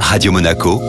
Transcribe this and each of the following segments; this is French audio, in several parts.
Radio Monaco,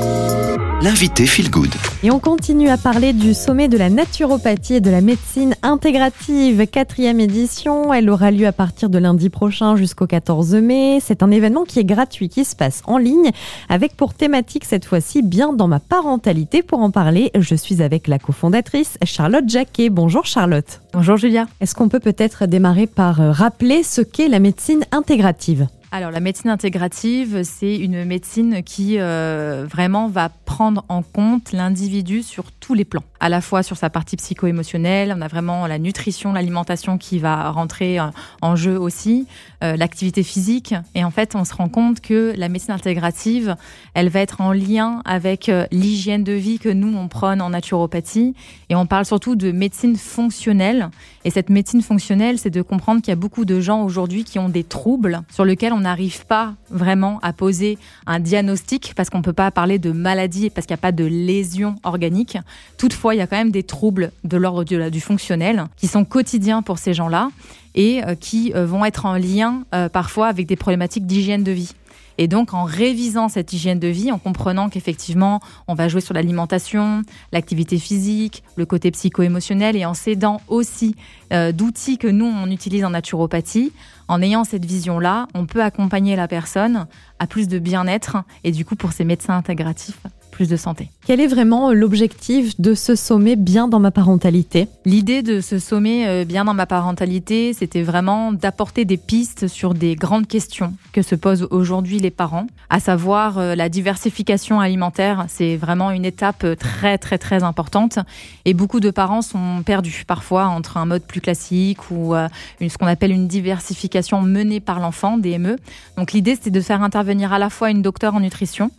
l'invité Feel Good. Et on continue à parler du sommet de la naturopathie et de la médecine intégrative, quatrième édition. Elle aura lieu à partir de lundi prochain jusqu'au 14 mai. C'est un événement qui est gratuit, qui se passe en ligne, avec pour thématique cette fois-ci bien dans ma parentalité. Pour en parler, je suis avec la cofondatrice Charlotte Jacquet. Bonjour Charlotte. Bonjour Julia. Est-ce qu'on peut peut-être démarrer par rappeler ce qu'est la médecine intégrative? Alors la médecine intégrative, c'est une médecine qui euh, vraiment va prendre en compte l'individu sur tous les plans, à la fois sur sa partie psycho-émotionnelle, on a vraiment la nutrition, l'alimentation qui va rentrer euh, en jeu aussi, euh, l'activité physique, et en fait on se rend compte que la médecine intégrative, elle va être en lien avec l'hygiène de vie que nous on prône en naturopathie, et on parle surtout de médecine fonctionnelle, et cette médecine fonctionnelle, c'est de comprendre qu'il y a beaucoup de gens aujourd'hui qui ont des troubles sur lesquels n'arrive pas vraiment à poser un diagnostic parce qu'on ne peut pas parler de maladie parce qu'il n'y a pas de lésion organique. Toutefois, il y a quand même des troubles de l'ordre du, fonctionnel qui sont quotidiens pour ces gens-là et euh, qui euh, vont être en lien euh, parfois avec des problématiques d'hygiène de vie. Et donc, en révisant cette hygiène de vie, en comprenant qu'effectivement, on va jouer sur l'alimentation, l'activité physique, le côté psycho-émotionnel, et en s'aidant aussi d'outils que nous, on utilise en naturopathie, en ayant cette vision-là, on peut accompagner la personne à plus de bien-être, et du coup, pour ces médecins intégratifs, plus de santé. Quel est vraiment euh, l'objectif de ce sommet bien dans ma parentalité? L'idée de ce sommet euh, bien dans ma parentalité, c'était vraiment d'apporter des pistes sur des grandes questions que se posent aujourd'hui les parents, à savoir euh, la diversification alimentaire. C'est vraiment une étape très très très importante et beaucoup de parents sont perdus parfois entre un mode plus classique ou ce qu'on appelle une diversification menée par l'enfant, DME. Donc l'idée c'était de faire intervenir à la fois une docteure en nutrition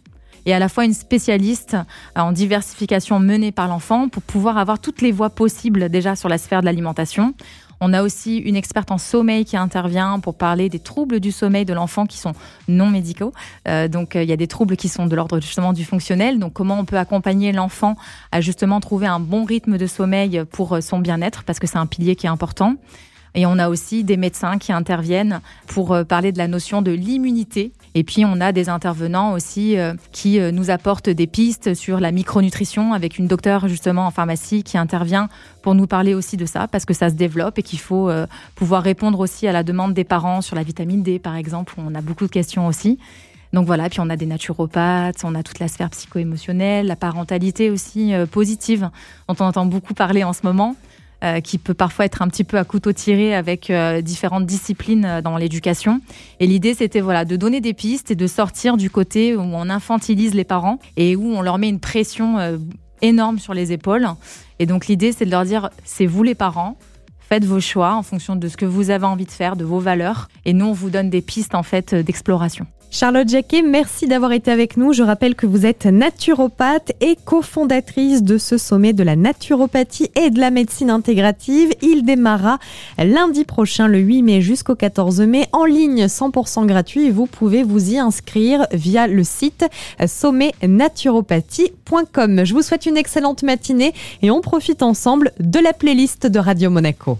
et à la fois une spécialiste en diversification menée par l'enfant pour pouvoir avoir toutes les voies possibles déjà sur la sphère de l'alimentation. On a aussi une experte en sommeil qui intervient pour parler des troubles du sommeil de l'enfant qui sont non médicaux. Euh, donc euh, il y a des troubles qui sont de l'ordre justement du fonctionnel. Donc comment on peut accompagner l'enfant à justement trouver un bon rythme de sommeil pour euh, son bien-être? Parce que c'est un pilier qui est important. Et on a aussi des médecins qui interviennent pour euh, parler de la notion de l'immunité. Et puis on a des intervenants aussi euh, qui euh, nous apportent des pistes sur la micronutrition avec une docteure justement en pharmacie qui intervient pour nous parler aussi de ça parce que ça se développe et qu'il faut pouvoir répondre aussi à la demande des parents sur la vitamine D par exemple. On a beaucoup de questions aussi. Donc voilà, puis on a des naturopathes, on a toute la sphère psycho-émotionnelle, la parentalité aussi positive dont on entend beaucoup parler en ce moment. Euh, qui peut parfois être un petit peu à couteau tiré avec euh, différentes disciplines euh, dans l'éducation. Et l'idée, c'était voilà, de donner des pistes et de sortir du côté où on infantilise les parents et où on leur met une pression énorme sur les épaules. Et donc l'idée, c'est de leur dire, c'est vous les parents, faites vos choix en fonction de ce que vous avez envie de faire, de vos valeurs. Et nous, on vous donne des pistes en fait d'exploration. Charlotte Jacquet, merci d'avoir été avec nous. Je rappelle que vous êtes naturopathe et cofondatrice de ce sommet de la naturopathie et de la médecine intégrative. Il démarra lundi prochain, le 8 mai jusqu'au 14 mai, en ligne 100% gratuit. Vous pouvez vous y inscrire via le site sommetnaturopathie.com. Je vous souhaite une excellente matinée et on profite ensemble de la playlist de Radio Monaco.